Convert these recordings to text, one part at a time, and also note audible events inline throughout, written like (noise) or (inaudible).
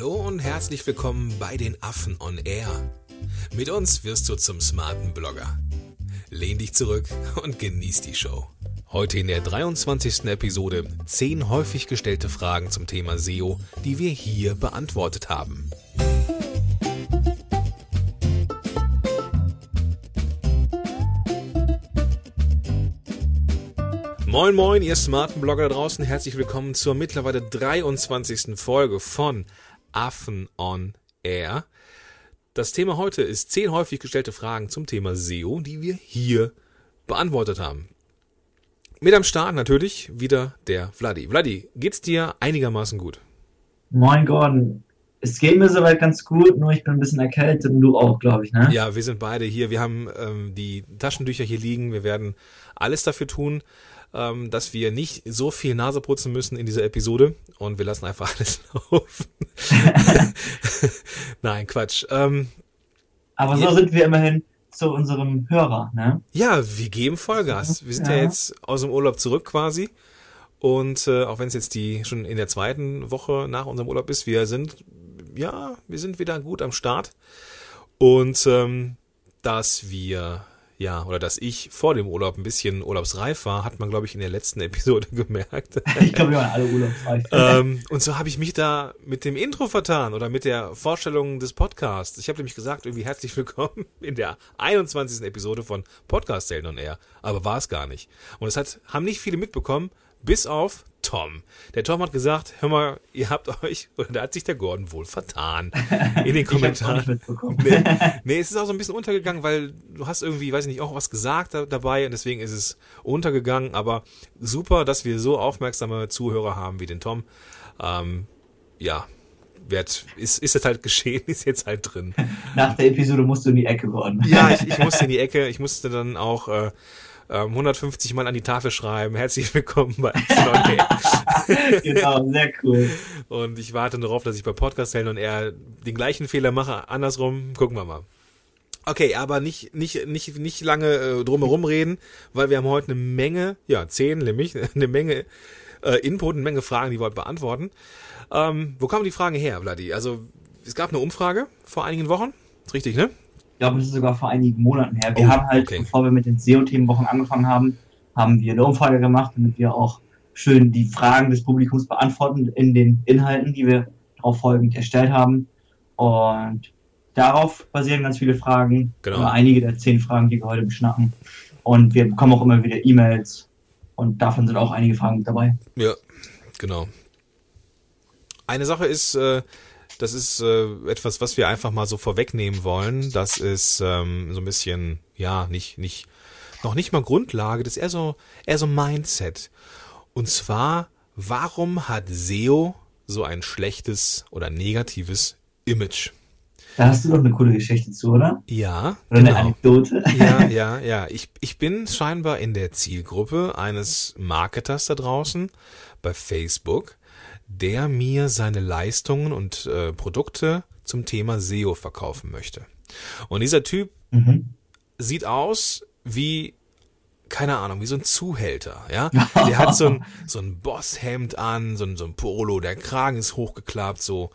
Hallo und herzlich willkommen bei den Affen on Air. Mit uns wirst du zum smarten Blogger. Lehn dich zurück und genieß die Show. Heute in der 23. Episode 10 häufig gestellte Fragen zum Thema SEO, die wir hier beantwortet haben. Moin moin, ihr smarten Blogger da draußen, herzlich willkommen zur mittlerweile 23. Folge von Affen on Air. Das Thema heute ist 10 häufig gestellte Fragen zum Thema SEO, die wir hier beantwortet haben. Mit am Start natürlich wieder der Vladi. Vladi, geht's dir einigermaßen gut? Moin Gordon, es geht mir soweit ganz gut, nur ich bin ein bisschen erkältet und du auch, glaube ich, ne? Ja, wir sind beide hier. Wir haben ähm, die Taschentücher hier liegen. Wir werden alles dafür tun, ähm, dass wir nicht so viel Nase putzen müssen in dieser Episode und wir lassen einfach (laughs) alles laufen. (laughs) Nein, Quatsch. Ähm, Aber so sind wir immerhin zu unserem Hörer, ne? Ja, wir geben Vollgas. Wir sind ja, Ja. jetzt aus dem Urlaub zurück quasi. Und äh, auch wenn es jetzt die schon in der zweiten Woche nach unserem Urlaub ist, wir sind, ja, wir sind wieder gut am Start. Und ähm, dass wir, ja, oder dass ich vor dem Urlaub ein bisschen urlaubsreif war, hat man, glaube ich, in der letzten (laughs) Episode gemerkt. (laughs) Ich glaube, wir waren alle urlaubsreif. ähm, und so habe ich mich da mit dem Intro vertan oder mit der Vorstellung des Podcasts. Ich habe nämlich gesagt, irgendwie herzlich willkommen (laughs) in der 21. Episode von Podcast Helden on Air. Aber war es gar nicht. Und es hat, haben nicht viele mitbekommen, bis auf Tom. Der Tom hat gesagt, hör mal, ihr habt euch, (laughs) oder da hat sich der Gordon wohl vertan. (laughs) In den Kommentaren. Nee, (laughs) nee, es ist auch so ein bisschen untergegangen, weil du hast irgendwie, weiß ich nicht, auch was gesagt da, dabei und deswegen ist es untergegangen. Aber super, dass wir so aufmerksame Zuhörer haben wie den Tom. Ähm, ja, wird, ist, ist jetzt halt geschehen, ist jetzt halt drin. Nach der Episode musst du in die Ecke, Gordon. Ja, ich, ich musste in die Ecke, ich musste dann auch äh, ähm, 150 Mal an die Tafel schreiben. Herzlich (laughs) willkommen bei Action (laughs) genau, sehr cool. Und ich warte darauf, dass ich bei Podcast Helden und er den gleichen Fehler mache. Andersrum, gucken wir mal. Okay, aber nicht, nicht, nicht, nicht lange äh, drumherum reden, weil wir haben heute eine Menge, ja, zehn nämlich, (laughs) eine Menge äh, Input, eine Menge Fragen, die wir heute beantworten. Ähm, wo kamen die Fragen her, Vladi? Also, es gab eine Umfrage vor einigen Wochen. Ist richtig, ne? Ich glaube, das ist sogar vor einigen Monaten her. Wir Oh, haben halt, okay. bevor wir mit den SEO-Themenwochen angefangen haben, haben wir eine Umfrage gemacht, damit wir auch schön die Fragen des Publikums beantworten in den Inhalten, die wir darauf folgend erstellt haben. Und darauf basieren ganz viele Fragen, Genau. einige der zehn Fragen, die wir heute beschnacken. Und wir bekommen auch immer wieder E-Mails und davon sind auch einige Fragen mit dabei. Ja, genau. Eine Sache ist, äh, das ist äh, etwas, was wir einfach mal so vorwegnehmen wollen. Das ist ähm, so ein bisschen, ja, nicht, nicht, noch nicht mal Grundlage, das ist eher so, eher so Mindset. Und zwar, warum hat SEO so ein schlechtes oder negatives Image? Da hast du doch eine coole Geschichte zu, oder? Ja, Oder eine genau. Anekdote? Ja, ja, (laughs) ja. Ich, ich bin scheinbar in der Zielgruppe eines Marketers da draußen bei Facebook, der mir seine Leistungen und äh, Produkte zum Thema SEO verkaufen möchte. Und dieser Typ Mhm. sieht aus wie, keine Ahnung, wie so ein Zuhälter, ja. Der hat so ein, so ein Bosshemd an, so ein, so ein Polo, der Kragen ist hochgeklappt, so,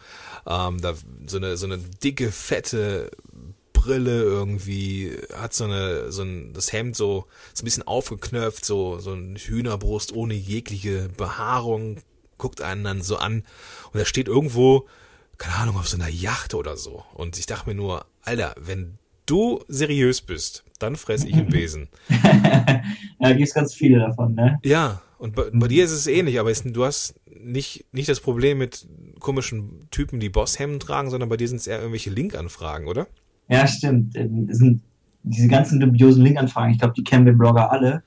ähm, da, so eine, so eine dicke, fette Brille irgendwie, hat so eine, so ein, das Hemd so, so ein bisschen aufgeknöpft, so, so ein Hühnerbrust ohne jegliche Behaarung, guckt einen dann so an und er steht irgendwo, keine Ahnung, auf so einer Yacht oder so. Und ich dachte mir nur, Alter, wenn du seriös bist, dann fress ich einen Besen. (laughs) ja, gibt ganz viele davon, ne? Ja, und bei, bei dir ist es ähnlich, aber es, du hast nicht, nicht das Problem mit komischen Typen, die Bosshemden tragen, sondern bei dir sind es eher irgendwelche Linkanfragen, oder? Ja, stimmt. Ähm, Es sind diese ganzen dubiosen Linkanfragen, ich glaube, die kennen wir Blogger alle.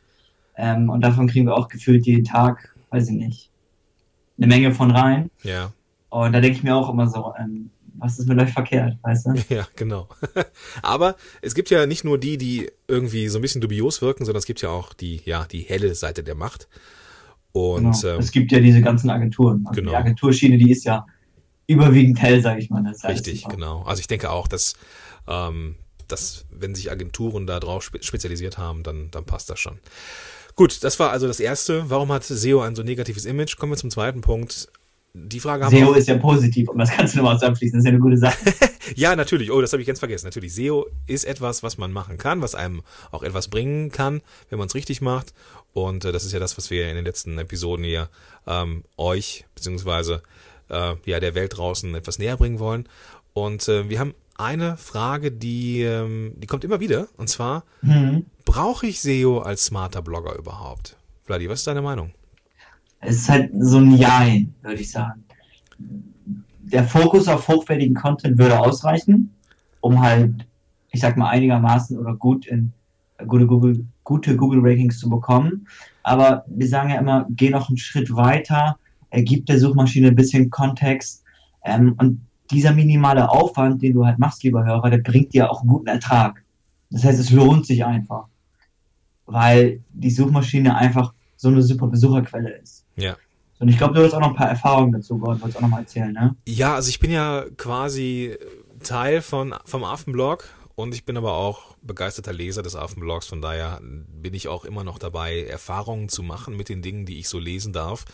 Ähm, und davon kriegen wir auch gefühlt jeden Tag, weiß ich nicht, eine Menge von rein. Ja, Und da denke ich mir auch immer so, ähm, was ist mit euch verkehrt, weißt du? (laughs) ja, genau. (laughs) aber es gibt ja nicht nur die, die irgendwie so ein bisschen dubios wirken, sondern es gibt ja auch die, ja, die helle Seite der Macht. Und genau. ähm, es gibt ja diese ganzen Agenturen. Also genau. Die Agenturschiene, die ist ja überwiegend hell, sage ich mal. Richtig, genau. Also ich denke auch, dass, ähm, dass wenn sich Agenturen da drauf spe spezialisiert haben, dann, dann passt das schon. Gut, das war also das erste. Warum hat SEO ein so negatives Image? Kommen wir zum zweiten Punkt. die Frage haben SEO ist ja positiv, um das Ganze nochmal zusammenfließen. Das ist ja eine gute Sache. (laughs) ja, natürlich. Oh, das habe ich ganz vergessen. Natürlich, SEO ist etwas, was man machen kann, was einem auch etwas bringen kann, wenn man es richtig macht. Und äh, das ist ja das, was wir in den letzten Episoden hier ähm, euch beziehungsweise äh, ja der Welt draußen etwas näher bringen wollen. Und äh, wir haben eine Frage, die ähm, die kommt immer wieder. Und zwar mhm. brauche ich SEO als smarter Blogger überhaupt? Vladi, was ist deine Meinung? Es ist halt so ein Jein, würde ich sagen. Der Fokus auf hochwertigen Content würde ausreichen, um halt, ich sag mal, einigermaßen oder gut in gute Google, gute Google Ratings zu bekommen. Aber wir sagen ja immer, geh noch einen Schritt weiter, gib der Suchmaschine ein bisschen Kontext. Ähm, und dieser minimale Aufwand, den du halt machst, lieber Hörer, der bringt dir auch einen guten Ertrag. Das heißt, es lohnt sich einfach, weil die Suchmaschine einfach so eine super Besucherquelle ist. Ja. Und ich glaube, du hast auch noch ein paar Erfahrungen dazu, Gott, wolltest auch noch mal erzählen, ne? Ja, also ich bin ja quasi Teil von, vom Affenblog und ich bin aber auch begeisterter Leser des Affenblogs, von daher bin ich auch immer noch dabei, Erfahrungen zu machen mit den Dingen, die ich so lesen darf.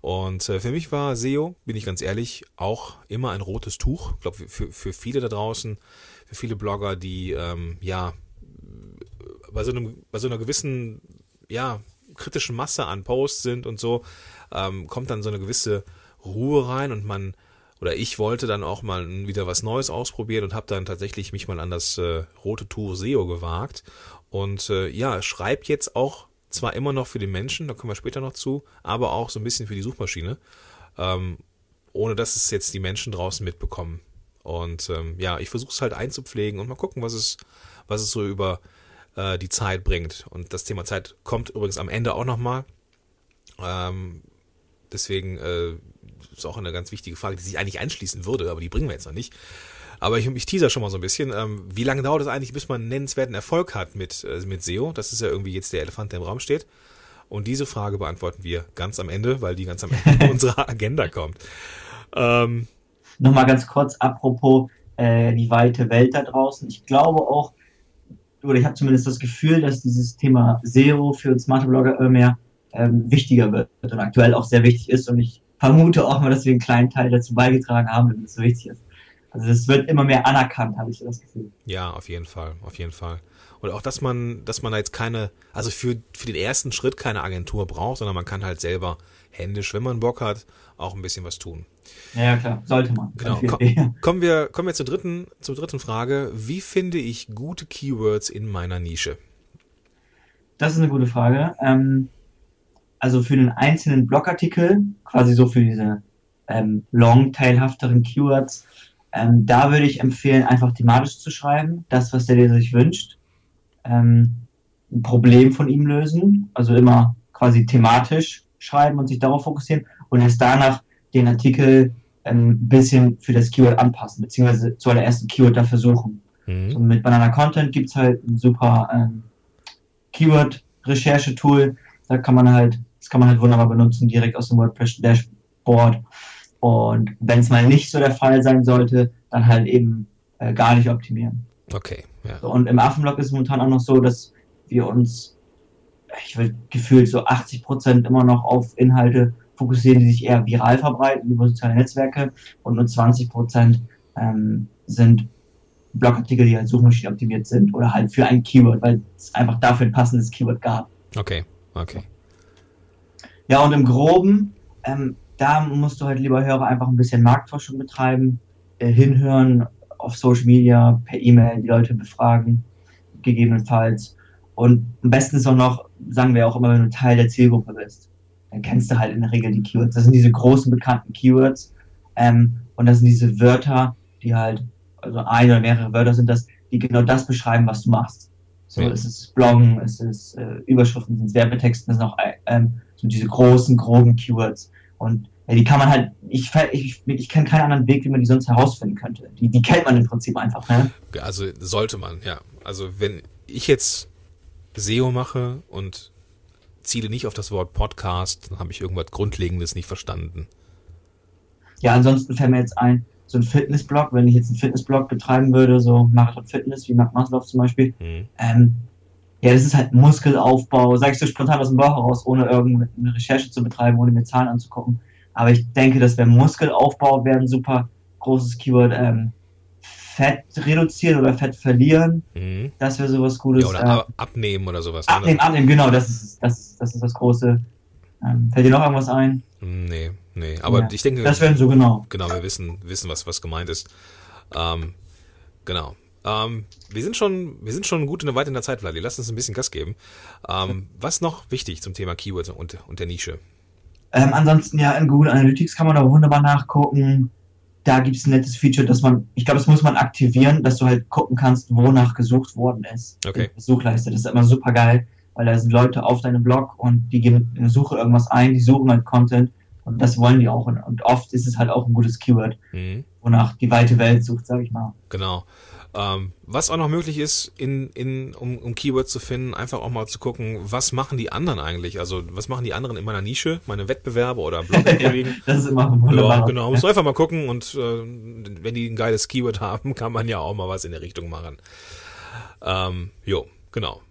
Und äh, für mich war SEO, bin ich ganz ehrlich, auch immer ein rotes Tuch. Ich glaube, für, für viele da draußen, für viele Blogger, die ähm, ja bei so, einem, bei so einer gewissen ja, kritischen Masse an Posts sind und so, ähm, kommt dann so eine gewisse Ruhe rein und man oder ich wollte dann auch mal wieder was Neues ausprobieren und habe dann tatsächlich mich mal an das äh, rote Tuch SEO gewagt und äh, ja, schreibt jetzt auch zwar immer noch für den Menschen, da kommen wir später noch zu, aber auch so ein bisschen für die Suchmaschine, ähm, ohne dass es jetzt die Menschen draußen mitbekommen. Und ähm, ja, ich versuche es halt einzupflegen und mal gucken, was es, was es so über äh, die Zeit bringt. Und das Thema Zeit kommt übrigens am Ende auch nochmal. Ähm, deswegen äh, ist auch eine ganz wichtige Frage, die sich eigentlich einschließen würde, aber die bringen wir jetzt noch nicht. Aber ich, ich teaser schon mal so ein bisschen. Ähm, wie lange dauert es eigentlich, bis man einen nennenswerten Erfolg hat mit, äh, mit SEO? Das ist ja irgendwie jetzt der Elefant, der im Raum steht. Und diese Frage beantworten wir ganz am Ende, weil die ganz am Ende (laughs) unserer Agenda kommt. Ähm, Nochmal ganz kurz, apropos äh, die weite Welt da draußen. Ich glaube auch, oder ich habe zumindest das Gefühl, dass dieses Thema SEO für smarte Blogger immer mehr ähm, wichtiger wird und aktuell auch sehr wichtig ist. Und ich vermute auch mal, dass wir einen kleinen Teil dazu beigetragen haben, dass es so wichtig ist. Also es wird immer mehr anerkannt, habe ich so das Gefühl. Ja, auf jeden Fall, auf jeden Fall. Und auch, dass man, dass man da jetzt keine, also für, für den ersten Schritt keine Agentur braucht, sondern man kann halt selber händisch, wenn man Bock hat, auch ein bisschen was tun. Ja, klar, sollte man. Genau. Komm, (laughs) kommen wir, kommen wir zur dritten, zur dritten Frage. Wie finde ich gute Keywords in meiner Nische? Das ist eine gute Frage. Ähm, also für den einzelnen Blogartikel, quasi so für diese ähm, longtailhafteren Keywords, ähm, da würde ich empfehlen, einfach thematisch zu schreiben, das, was der Leser sich wünscht. Ähm, ein Problem von ihm lösen, also immer quasi thematisch schreiben und sich darauf fokussieren und erst danach den Artikel ein ähm, bisschen für das Keyword anpassen, beziehungsweise zuallererst ein Keyword dafür suchen. Mhm. So mit Banana Content gibt es halt ein super ähm, Keyword-Recherche-Tool. Da kann man halt, das kann man halt wunderbar benutzen, direkt aus dem WordPress-Dashboard. Und wenn es mal nicht so der Fall sein sollte, dann halt eben äh, gar nicht optimieren. Okay, ja. So, und im Affenblog ist es momentan auch noch so, dass wir uns, ich will gefühlt so 80 Prozent immer noch auf Inhalte fokussieren, die sich eher viral verbreiten über soziale Netzwerke und nur 20 Prozent ähm, sind Blogartikel, die halt Suchmaschinen optimiert sind oder halt für ein Keyword, weil es einfach dafür ein passendes Keyword gab. Okay, okay. Ja, und im Groben, ähm, da musst du halt, lieber Hörer, einfach ein bisschen Marktforschung betreiben, äh, hinhören auf Social Media, per E-Mail die Leute befragen, gegebenenfalls. Und am besten ist auch noch, sagen wir auch immer, wenn du Teil der Zielgruppe bist dann kennst du halt in der Regel die Keywords. Das sind diese großen bekannten Keywords. Ähm, und das sind diese Wörter, die halt, also ein oder mehrere Wörter sind das, die genau das beschreiben, was du machst. So, ja. es ist Bloggen, es ist äh, Überschriften, es sind Werbetexten, es sind auch äh, ähm, so diese großen, groben Keywords. Und ja, die kann man halt, ich, ich, ich kenne keinen anderen Weg, wie man die sonst herausfinden könnte. Die, die kennt man im Prinzip einfach, ne? Also sollte man, ja. Also wenn ich jetzt SEO mache und ziele nicht auf das Wort Podcast, dann habe ich irgendwas Grundlegendes nicht verstanden. Ja, ansonsten fällt mir jetzt ein, so ein Fitnessblog, wenn ich jetzt einen Fitnessblog betreiben würde, so Marathon Fitness, wie Mark Maslow zum Beispiel, mhm. ähm, ja, das ist halt Muskelaufbau, sag ich so spontan aus dem Bauch heraus, ohne irgendeine Recherche zu betreiben, ohne mir Zahlen anzugucken. Aber ich denke, das wäre Muskelaufbau, wäre ein super großes Keyword. Ähm, Fett reduzieren oder Fett verlieren. Mhm. Das wäre sowas Cooles. Ja, oder äh, abnehmen oder sowas. Ne? Abnehmen, abnehmen, genau, das ist das, das, ist das Große. Ähm, fällt dir noch irgendwas ein? Nee, nee. Aber ja, ich denke. Das wären so genau. Genau, wir wissen, wissen was, was gemeint ist. Ähm, genau. Ähm, wir sind schon, wir sind schon gut in der Weite in der Zeit, Vladi. Lass uns ein bisschen Gas geben. Ähm, was noch wichtig zum Thema Keywords und, und der Nische? Ähm, ansonsten ja, in Google Analytics kann man da wunderbar nachgucken. Da gibt es ein nettes Feature, dass man, ich glaube, das muss man aktivieren, dass du halt gucken kannst, wonach gesucht worden ist. Okay. Suchleiste. Das ist immer super geil, weil da sind Leute auf deinem Blog und die geben in der Suche irgendwas ein, die suchen halt Content und das wollen die auch. Und, oft ist es halt auch ein gutes Keyword, mhm. wonach die weite Welt sucht, sag ich mal. Genau. Ähm, was auch noch möglich ist, in, in, um, um Keywords zu finden, einfach auch mal zu gucken, was machen die anderen eigentlich? Also, was machen die anderen in meiner Nische, meine Wettbewerber oder Blogger-Kollegen? (laughs) das ist immer wunderbar. Ja, genau. Muss einfach mal gucken und äh, wenn die ein geiles Keyword haben, (laughs) kann man ja auch mal was in der Richtung machen. Ähm, jo, genau.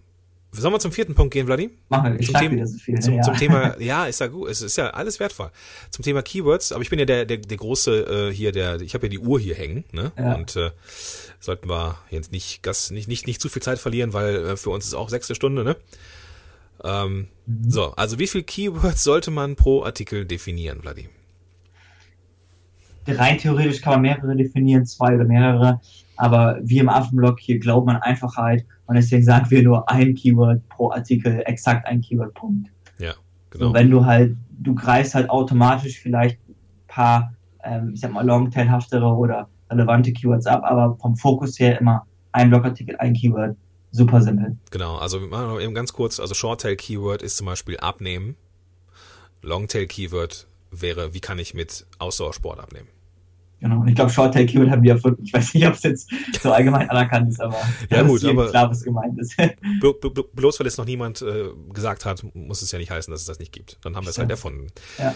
Sollen wir zum vierten Punkt gehen, Vladi? Machen ich zum Thema, wieder so viel. Zum, ja. zum Thema, (laughs) ja, ist ja gut, es ist ja alles wertvoll. Zum Thema Keywords, aber ich bin ja der, der, der große äh, hier, der, ich habe ja die Uhr hier hängen, ne? Ja. Und äh, sollten wir jetzt nicht, Gas, nicht, nicht, nicht zu viel Zeit verlieren, weil äh, für uns ist auch sechste Stunde, ne? Ähm, mhm. So, also wie viel Keywords sollte man pro Artikel definieren, Vladi? Rein theoretisch kann man mehrere definieren, zwei oder mehrere, aber wie im Affenblock hier glaubt man Einfachheit und deswegen sagen wir nur ein Keyword pro Artikel, exakt ein Keyword-Punkt. Ja, genau. So, wenn du halt, du greifst halt automatisch vielleicht ein paar, ähm, ich sag mal, longtailhaftere oder relevante Keywords ab, aber vom Fokus her immer ein Blogartikel, ein Keyword. Super simpel. Genau, also eben ganz kurz, also Shorttail-Keyword ist zum Beispiel abnehmen. Longtail-Keyword wäre, wie kann ich mit Ausdauersport abnehmen? Genau, und ich glaube, Short Tail Keyword haben wir erfunden. Ich weiß nicht, ob es jetzt so allgemein anerkannt ist, aber ja, gut, ist aber klar, was gemeint ist. (laughs) bloß weil es noch niemand äh, gesagt hat, muss es ja nicht heißen, dass es das nicht gibt. Dann haben wir es halt erfunden. Ja.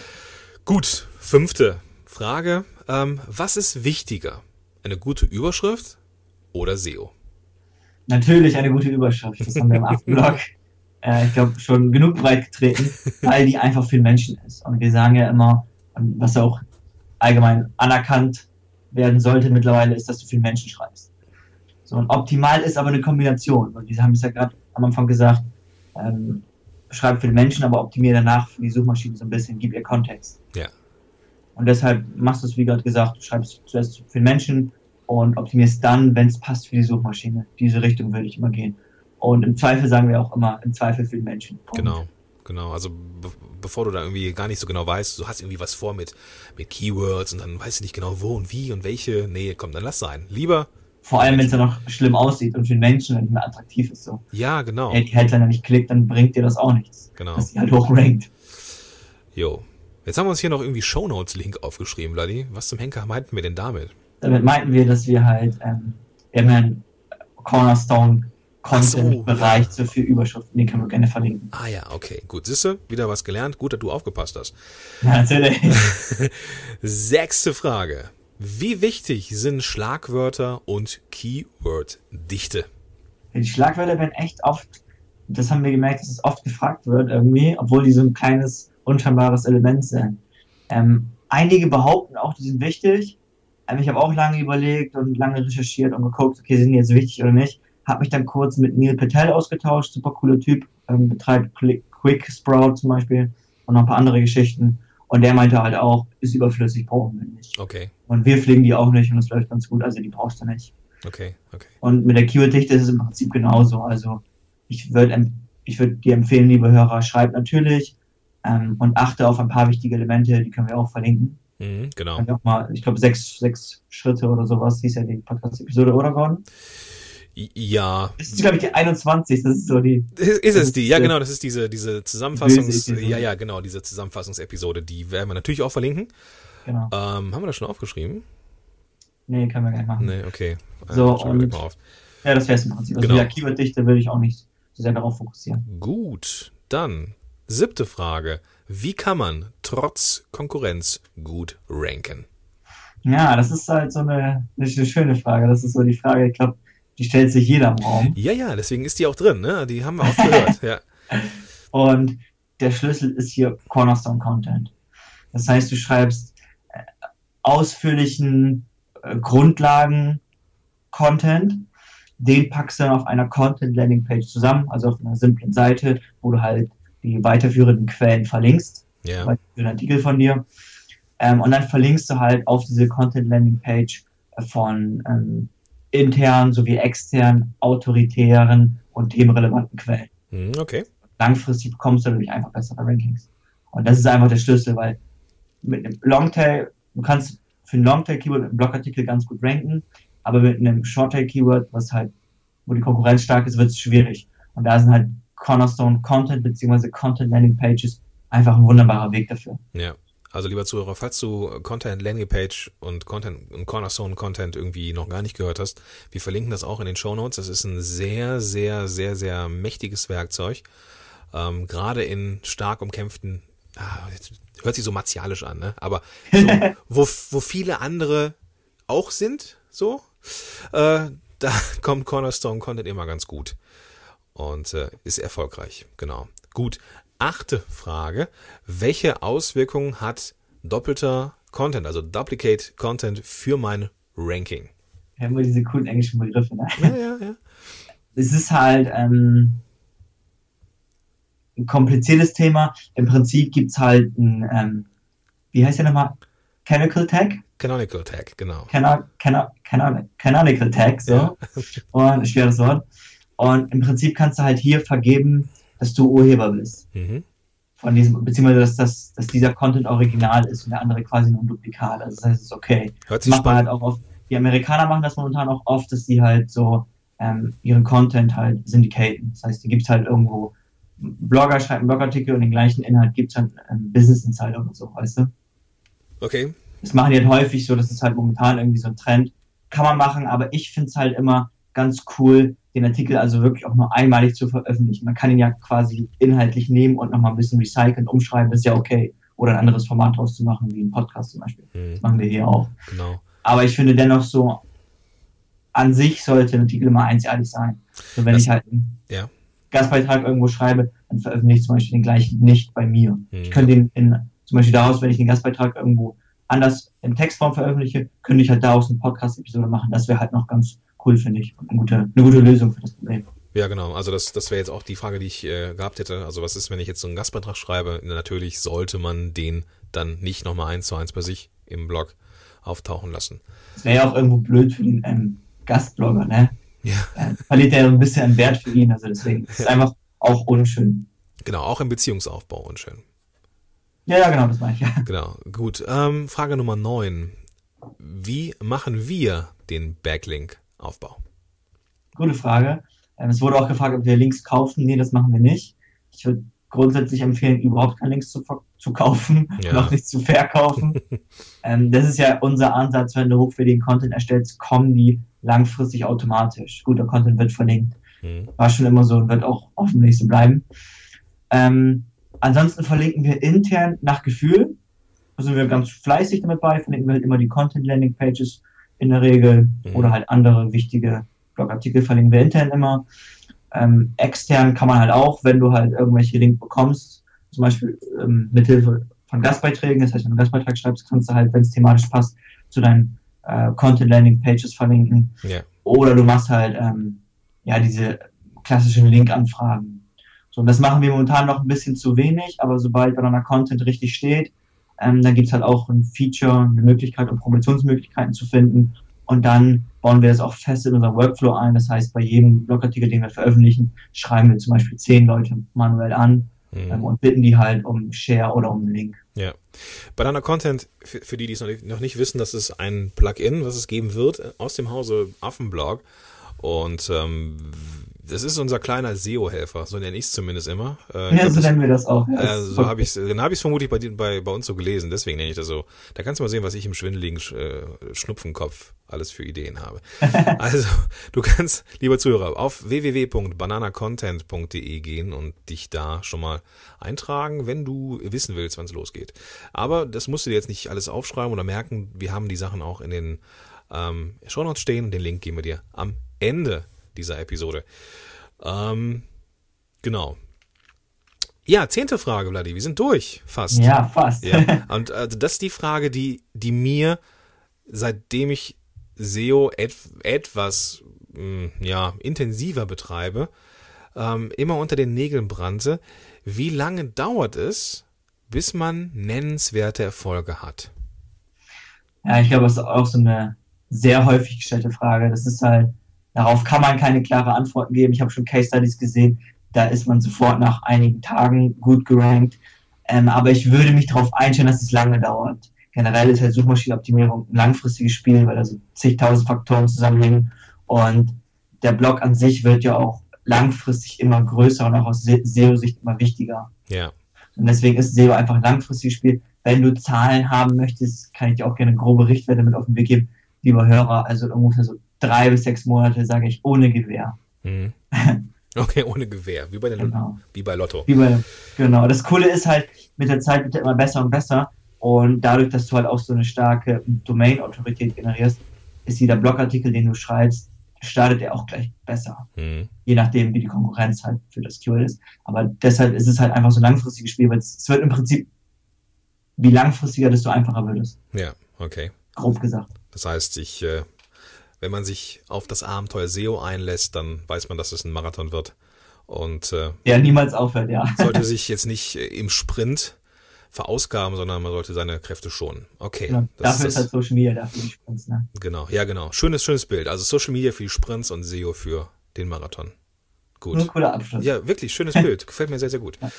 Gut, fünfte Frage. Ähm, was ist wichtiger? Eine gute Überschrift oder SEO? Natürlich eine gute Überschrift. Das haben wir im Aftenblog, (laughs) äh, ich glaube, schon genug breit getreten, weil die einfach für den Menschen ist. Und wir sagen ja immer, was auch allgemein anerkannt werden sollte mittlerweile, ist, dass du für den Menschen schreibst. So, und optimal ist aber eine Kombination. Und wir haben es ja gerade am Anfang gesagt, ähm, schreib für den Menschen, aber optimiere danach für die Suchmaschine so ein bisschen, gib ihr Kontext. Ja. Und deshalb machst du es, wie gerade gesagt, du schreibst zuerst für den Menschen und optimierst dann, wenn es passt für die Suchmaschine. Diese Richtung würde ich immer gehen. Und im Zweifel sagen wir auch immer, im Zweifel für den Menschen. Punkt. Genau, genau. Also be bevor du da irgendwie gar nicht so genau weißt, du hast irgendwie was vor mit, mit Keywords und dann weißt du nicht genau wo und wie und welche. Nee, komm, dann lass sein. Lieber vor allem, wenn es ja noch schlimm aussieht und für den Menschen nicht mehr attraktiv ist. So. Ja, genau. Wenn die Headliner nicht klickt, dann bringt dir das auch nichts. Genau. Dass sie halt hochrankt. Jo. Jetzt haben wir uns hier noch irgendwie Shownotes-Link aufgeschrieben, Vladi. Was zum Henker meinten wir denn damit? Damit meinten wir, dass wir halt ähm, immer einen Cornerstone-Content-Bereich so, ja. für Überschriften, den können wir gerne verlinken. Ah ja, okay, gut. Siehste, wieder was gelernt. Gut, dass du aufgepasst hast. Natürlich. (laughs) Sechste Frage. Wie wichtig sind Schlagwörter und Keyword-Dichte? Die Schlagwörter werden echt oft, das haben wir gemerkt, dass es oft gefragt wird irgendwie, obwohl die so ein kleines unscheinbares Element sein. Ähm, einige behaupten auch, die sind wichtig. Ähm, ich habe auch lange überlegt und lange recherchiert und geguckt, okay, sind die jetzt wichtig oder nicht. Habe mich dann kurz mit Neil Patel ausgetauscht, super cooler Typ, ähm, betreibt Quick Sprout zum Beispiel und noch ein paar andere Geschichten. Und der meinte halt auch, ist überflüssig, brauchen wir nicht. Okay. Und wir pflegen die auch nicht und es läuft ganz gut, also die brauchst du nicht. Okay, okay. Und mit der Keyword-Dichte ist es im Prinzip genauso. Also ich würde ich würd dir empfehlen, liebe Hörer, schreibt natürlich, ähm, und achte auf ein paar wichtige Elemente, die können wir auch verlinken. Mhm, genau. Mal, ich glaube, sechs, sechs Schritte oder sowas hieß ja die Podcast-Episode, oder Gordon? Ja. Das ist, glaube ich, die 21. Das ist so die. Ist es die? Ja, genau. Das ist diese, diese Zusammenfassungs. Ja, ja, genau. Diese Zusammenfassungsepisode. Die werden wir natürlich auch verlinken. Genau. Ähm, haben wir das schon aufgeschrieben? Nee, können wir gleich machen. Nee, okay. So, und, ja, das wäre es im Prinzip. Also, genau. ja, Keyword-Dichte würde ich auch nicht so sehr darauf fokussieren. Gut. Dann Siebte Frage. Wie kann man trotz Konkurrenz gut ranken? Ja, das ist halt so eine, eine schöne Frage. Das ist so die Frage, ich glaube, die stellt sich jeder im Raum. Ja, ja, deswegen ist die auch drin, ne? Die haben wir auch gehört, (laughs) ja. Und der Schlüssel ist hier Cornerstone Content. Das heißt, du schreibst äh, ausführlichen äh, Grundlagen-Content, den packst du dann auf einer Content-Landing-Page zusammen, also auf einer simplen Seite, wo du halt die weiterführenden Quellen verlinkst, Ja. yeah. den Artikel von dir. Ähm, und dann verlinkst du halt auf diese Content-Landing-Page von ähm, internen sowie externen, autoritären und themenrelevanten Quellen. Hm, Okay. Langfristig bekommst du dadurch einfach bessere Rankings. Und das ist einfach der Schlüssel, weil mit einem Longtail, du kannst für ein Longtail-Keyword mit einem Blogartikel ganz gut ranken, aber mit einem Shorttail-Keyword, was halt, wo die Konkurrenz stark ist, wird es schwierig. Und da sind halt Cornerstone Content bzw. Content Landing Pages einfach ein wunderbarer Weg dafür. Ja. Also lieber Zuhörer, falls du Content Landing Page und Content und Cornerstone Content irgendwie noch gar nicht gehört hast, wir verlinken das auch in den Show Notes. Das ist ein sehr, sehr, sehr, sehr mächtiges Werkzeug. Ähm, gerade in stark umkämpften, ah, hört sich so martialisch an, ne? Aber so, (laughs) wo, wo viele andere auch sind, so, äh, da (laughs) kommt Cornerstone Content immer ganz gut und äh, ist erfolgreich. Genau. Gut. Achte Frage. Welche Auswirkungen hat doppelter Content, also Duplicate Content für mein Ranking? Wir haben immer diese coolen englischen Begriffe. Ne? Ja, ja, ja. Es ist halt ähm, ein kompliziertes Thema. Im Prinzip gibt's halt ein, ähm, wie heißt der nochmal? Canonical Tag? Canonical Tag, genau. Cano Cano Cano Canonical Tag, so. Ja. Und schweres Wort. Und im Prinzip kannst du halt hier vergeben, dass du Urheber bist. Mhm. Von diesem, beziehungsweise dass, dass, dass dieser Content original ist und der andere quasi nur ein Duplikat. Also das heißt, es ist okay. Hört sich man halt spannend. auch oft. Die Amerikaner machen das momentan auch oft, dass die halt so ähm, ihren Content halt syndicaten. Das heißt, die gibt's halt irgendwo, Blogger schreibt einen Blogartikel und den gleichen Inhalt gibt's halt ähm, Business Insider oder so, weißt du? Okay. Das machen die halt häufig so, das ist halt momentan irgendwie so ein Trend. Kann man machen, aber ich find's halt immer ganz cool, den Artikel also wirklich auch nur einmalig zu veröffentlichen. Man kann ihn ja quasi inhaltlich nehmen und nochmal ein bisschen recyceln, umschreiben, ist ja okay. Oder ein anderes Format draus zu machen, wie ein Podcast zum Beispiel. Mhm. Das machen wir hier auch. Genau. Aber ich finde dennoch so, an sich sollte ein Artikel immer einzigartig sein. So, wenn Das- ich halt einen ja. Gastbeitrag irgendwo schreibe, dann veröffentliche ich zum Beispiel den gleichen nicht bei mir. Mhm. Ich könnte den in, zum Beispiel daraus, wenn ich den Gastbeitrag irgendwo anders in Textform veröffentliche, könnte ich halt daraus eine Podcast-Episode machen. Das wäre halt noch ganz cool, finde ich. Eine gute, eine gute Lösung für das Problem. Ja, genau. Also das, das wäre jetzt auch die Frage, die ich äh, gehabt hätte. Also was ist, wenn ich jetzt so einen Gastbeitrag schreibe? Natürlich sollte man den dann nicht nochmal eins zu eins bei sich im Blog auftauchen lassen. Das wäre ja auch irgendwo blöd für den ähm, Gastblogger, ne? Ja. Äh, verliert er ein bisschen an Wert für ihn. Also deswegen ist es (laughs) einfach auch unschön. Genau, auch im Beziehungsaufbau unschön. Ja, ja, genau, das meine ich. Ja. (laughs) Genau, gut. Ähm, Frage Nummer 9. Wie machen wir den Backlink-Aufbau? Gute Frage. Ähm, es wurde auch gefragt, ob wir Links kaufen. Nee, das machen wir nicht. Ich würde grundsätzlich empfehlen, überhaupt keine Links zu, zu kaufen, Ja. (laughs) noch nicht zu verkaufen. (laughs) ähm, das ist ja unser Ansatz, wenn du hochwertigen Content erstellst, kommen die langfristig automatisch. Guter Content wird verlinkt. Hm. War schon immer so und wird auch hoffentlich so bleiben. Ähm, ansonsten verlinken wir intern nach Gefühl. Da sind wir ganz fleißig damit bei, verlinken wir halt immer die Content-Landing-Pages in der Regel Mhm. oder halt andere wichtige Blogartikel verlinken wir intern immer. Ähm, extern kann man halt auch, wenn du halt irgendwelche Links bekommst, zum Beispiel ähm, mithilfe von Gastbeiträgen, das heißt, wenn du einen Gastbeitrag schreibst, kannst du halt, wenn es thematisch passt, zu deinen äh, Content-Landing-Pages verlinken. Ja. Oder du machst halt ähm, ja diese klassischen Link-Anfragen. So, und das machen wir momentan noch ein bisschen zu wenig, aber sobald Banana Content richtig steht, ähm, dann gibt's halt auch ein Feature, eine Möglichkeit, um Promotionsmöglichkeiten zu finden. Und dann bauen wir das auch fest in unseren Workflow ein. Das heißt, bei jedem Blogartikel, den wir veröffentlichen, schreiben wir zum Beispiel zehn Leute manuell an ähm, Hm. und bitten die halt um Share oder um einen Link. Ja. Banana Content, für, für die, die es noch nicht, noch nicht wissen, das ist ein Plugin, was es geben wird aus dem Hause Affenblog. Und ähm, das ist unser kleiner SEO-Helfer, so nenne ich es zumindest immer. Äh, Ja, so das- nennen wir das auch. Ja, Äh, so habe ich dann habe ich es vermutlich bei, bei bei uns so gelesen, deswegen nenne ich das so. Da kannst du mal sehen, was ich im schwindeligen Sch- äh, Schnupfenkopf alles für Ideen habe. (laughs) also, du kannst, lieber Zuhörer, auf www.bananacontent.de gehen und dich da schon mal eintragen, wenn du wissen willst, wann es losgeht. Aber das musst du dir jetzt nicht alles aufschreiben oder merken. Wir haben die Sachen auch in den ähm, Shownotes stehen. Den Link geben wir dir am Ende dieser Episode. Ähm, genau. Ja, zehnte Frage, Vladi. Wir sind durch, fast. Ja, fast. Ja. (laughs) Und äh, das ist die Frage, die, die mir, seitdem ich SEO et, etwas mh, hm, ja, intensiver betreibe, ähm, immer unter den Nägeln brannte. Wie lange dauert es, bis man nennenswerte Erfolge hat? Ja, ich glaube, das ist auch so eine sehr häufig gestellte Frage. Das ist halt, darauf kann man keine klare Antworten geben. Ich habe schon Case Studies gesehen, da ist man sofort nach einigen Tagen gut gerankt. Ähm, aber ich würde mich darauf einstellen, dass es lange dauert. Generell ist halt Suchmaschinenoptimierung ein langfristiges Spiel, weil da so zigtausend Faktoren zusammenhängen. Und der Blog an sich wird ja auch langfristig immer größer und auch aus SEO-Sicht immer wichtiger. Ja. Und deswegen ist SEO einfach ein langfristiges Spiel. Wenn du Zahlen haben möchtest, kann ich dir auch gerne grobe Richtwerte mit auf den Weg geben, lieber Hörer. Also ungefähr so drei bis sechs Monate, sage ich, ohne Gewehr. Mhm. (laughs) Okay, ohne Gewehr, wie bei, der genau. wie bei Lotto. Wie bei, genau. Das Coole ist halt, mit der Zeit wird er immer besser und besser. Und dadurch, dass du halt auch so eine starke Domain-Autorität generierst, ist jeder Blogartikel, den du schreibst, startet er auch gleich besser. Mhm. Je nachdem, wie die Konkurrenz halt für das Keyword ist. Aber deshalb ist es halt einfach so ein langfristiges Spiel, weil es, wird im Prinzip, wie langfristiger, desto einfacher wird es. Ja, okay. Grob gesagt. Das heißt, ich, äh, wenn man sich auf das Abenteuer SEO einlässt, dann weiß man, dass es ein Marathon wird. Und äh, ja, niemals aufhört, ja. sollte sich (laughs) jetzt nicht äh, im Sprint verausgaben, sondern man sollte seine Kräfte schonen. Okay. Genau. Dafür ist, ist halt Social Media, dafür die Sprints, ne? Genau, ja genau. Schönes, schönes Bild. Also Social Media für die Sprints und SEO für den Marathon. Gut. Ein cooler Abschluss. Ja, wirklich, schönes (laughs) Bild. Gefällt mir sehr, sehr gut. Ja,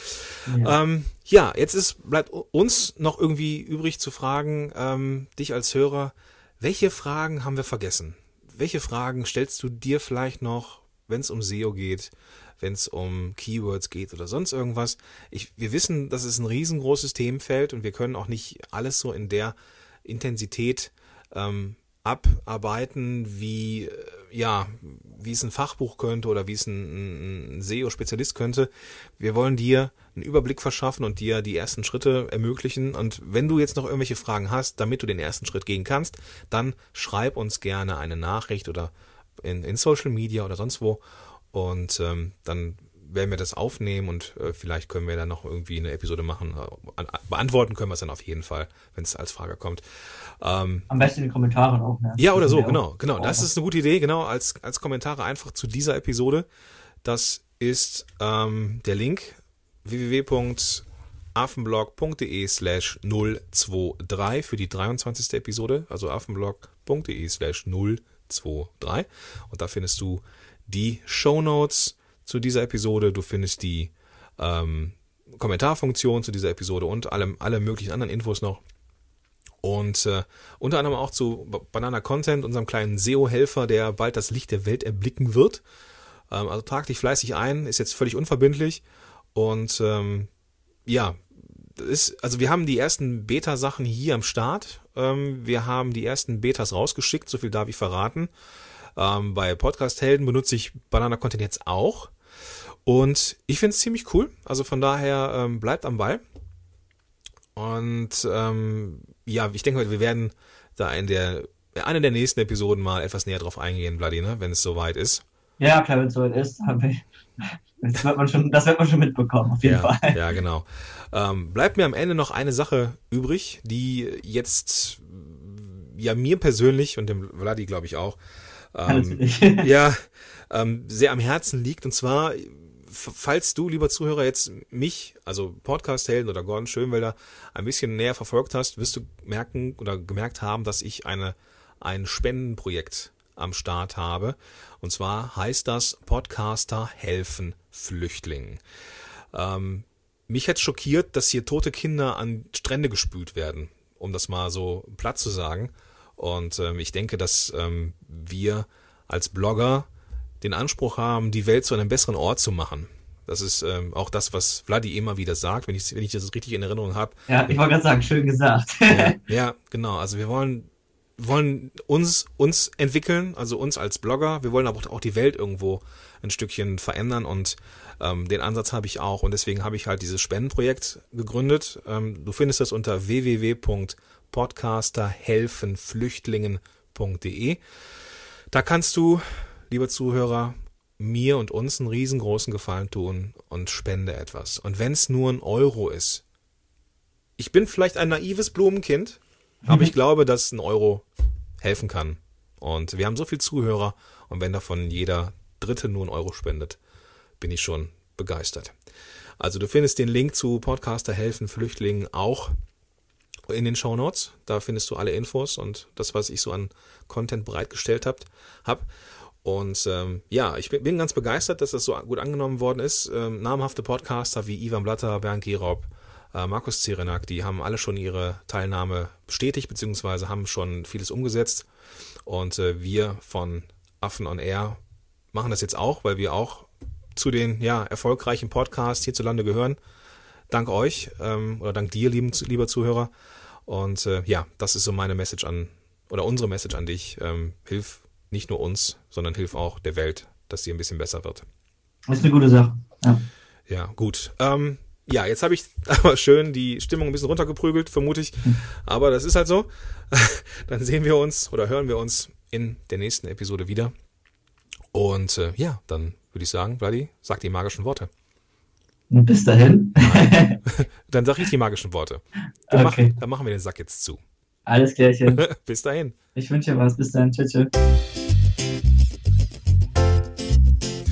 ja. Ähm, ja jetzt ist, bleibt uns noch irgendwie übrig zu fragen, ähm, dich als Hörer, welche Fragen haben wir vergessen? Welche Fragen stellst du dir vielleicht noch, wenn es um SEO geht? wenn es um Keywords geht oder sonst irgendwas. Ich, wir wissen, das ist ein riesengroßes Themenfeld und wir können auch nicht alles so in der Intensität ähm, abarbeiten, wie äh, ja, wie es ein Fachbuch könnte oder wie es ein, ein SEO-Spezialist könnte. Wir wollen dir einen Überblick verschaffen und dir die ersten Schritte ermöglichen. Und wenn du jetzt noch irgendwelche Fragen hast, damit du den ersten Schritt gehen kannst, dann schreib uns gerne eine Nachricht oder in, in Social Media oder sonst wo und ähm, dann werden wir das aufnehmen und äh, vielleicht können wir dann noch irgendwie eine Episode machen. Äh, beantworten können wir es dann auf jeden Fall, wenn es als Frage kommt. Ähm, Am besten in den Kommentaren auch, ne? Ja, oder so, genau, genau. Das ist eine gute Idee, genau, als, als Kommentare einfach zu dieser Episode. Das ist ähm, der Link www.affenblog.de slash 023 für die 23. Episode, also affenblog.de slash 023 und da findest du die Show Notes zu dieser Episode, du findest die ähm, Kommentarfunktion zu dieser Episode und alle, alle möglichen anderen Infos noch. Und äh, unter anderem auch zu Banana Content, unserem kleinen SEO-Helfer, der bald das Licht der Welt erblicken wird. Ähm, also trag dich fleißig ein, ist jetzt völlig unverbindlich. Und ähm, ja, ist, also wir haben die ersten Beta-Sachen hier am Start. Ähm, wir haben die ersten Betas rausgeschickt, so viel darf ich verraten. Ähm, bei Podcast-Helden benutze ich Banana-Content jetzt auch. Und ich finde es ziemlich cool. Also von daher ähm, bleibt am Ball. Und ähm, ja, ich denke, wir werden da in der einer der nächsten Episoden mal etwas näher drauf eingehen, Bloody, ne? wenn es soweit ist. Ja, klar, wenn es soweit ist, das wird man schon, das wird man schon mitbekommen, auf jeden ja, Fall. Ja, genau. Ähm, bleibt mir am Ende noch eine Sache übrig, die jetzt ja mir persönlich und dem Vladi, glaube ich, auch ähm, (laughs) ja, ähm, sehr am Herzen liegt. Und zwar, falls du, lieber Zuhörer, jetzt mich, also Podcast-Helden oder Gordon Schönwelder, ein bisschen näher verfolgt hast, wirst du merken oder gemerkt haben, dass ich eine, ein Spendenprojekt am Start habe. Und zwar heißt das Podcaster helfen Flüchtlingen. Ähm, mich hat schockiert, dass hier tote Kinder an Strände gespült werden, um das mal so platt zu sagen. Und ähm, ich denke, dass ähm, wir als Blogger den Anspruch haben, die Welt zu einem besseren Ort zu machen. Das ist ähm, auch das, was Vladi immer wieder sagt, wenn ich, wenn ich das richtig in Erinnerung habe. Ja, ich wollte gerade sagen, schön gesagt. ja, (laughs) ja, genau. Also wir wollen, wollen uns, uns entwickeln, also uns als Blogger. Wir wollen aber auch die Welt irgendwo ein Stückchen verändern und ähm, den Ansatz habe ich auch und deswegen habe ich halt dieses Spendenprojekt gegründet. Ähm, du findest das unter www podcasterhelfenflüchtlingen.de. Da kannst du, lieber Zuhörer, mir und uns einen riesengroßen Gefallen tun und spende etwas. Und wenn es nur ein Euro ist. Ich bin vielleicht ein naives Blumenkind, mhm. aber ich glaube, dass ein Euro helfen kann. Und wir haben so viele Zuhörer und wenn davon jeder Dritte nur ein Euro spendet, bin ich schon begeistert. Also du findest den Link zu Podcaster helfen Flüchtlingen auch in den Show Notes. Da findest du alle Infos und das, was ich so an Content bereitgestellt habe. Hab. Und ähm, ja, ich bin, ganz begeistert, dass das so gut angenommen worden ist. Ähm, namhafte Podcaster wie Ivan Blatter, Bernd Gerob, äh, Markus Zerenak, die haben alle schon ihre Teilnahme bestätigt, beziehungsweise haben schon vieles umgesetzt. Und äh, wir von Affen on Air machen das jetzt auch, weil wir auch zu den ja, erfolgreichen Podcasts hierzulande gehören. Dank euch ähm, oder dank dir, lieben, lieber Zuhörer. Und äh, ja, das ist so meine Message an, oder unsere Message an dich. Ähm, hilf nicht nur uns, sondern hilf auch der Welt, dass sie ein bisschen besser wird. Das ist eine gute Sache. Ja, ja gut. Ähm, ja, jetzt habe ich (laughs) aber schön die Stimmung ein bisschen runtergeprügelt, vermute ich. Hm. Aber das ist halt so. (laughs) Dann sehen wir uns oder hören wir uns in der nächsten Episode wieder. Und äh, ja, dann würde ich sagen, Vladi, sag die magischen Worte. Bis dahin. (laughs) dann sag ich die magischen Worte. Dann, okay. machen, dann machen wir den Sack jetzt zu. Alles Klärchen. Bis dahin. Ich wünsche dir was. Bis dann. Tschüss.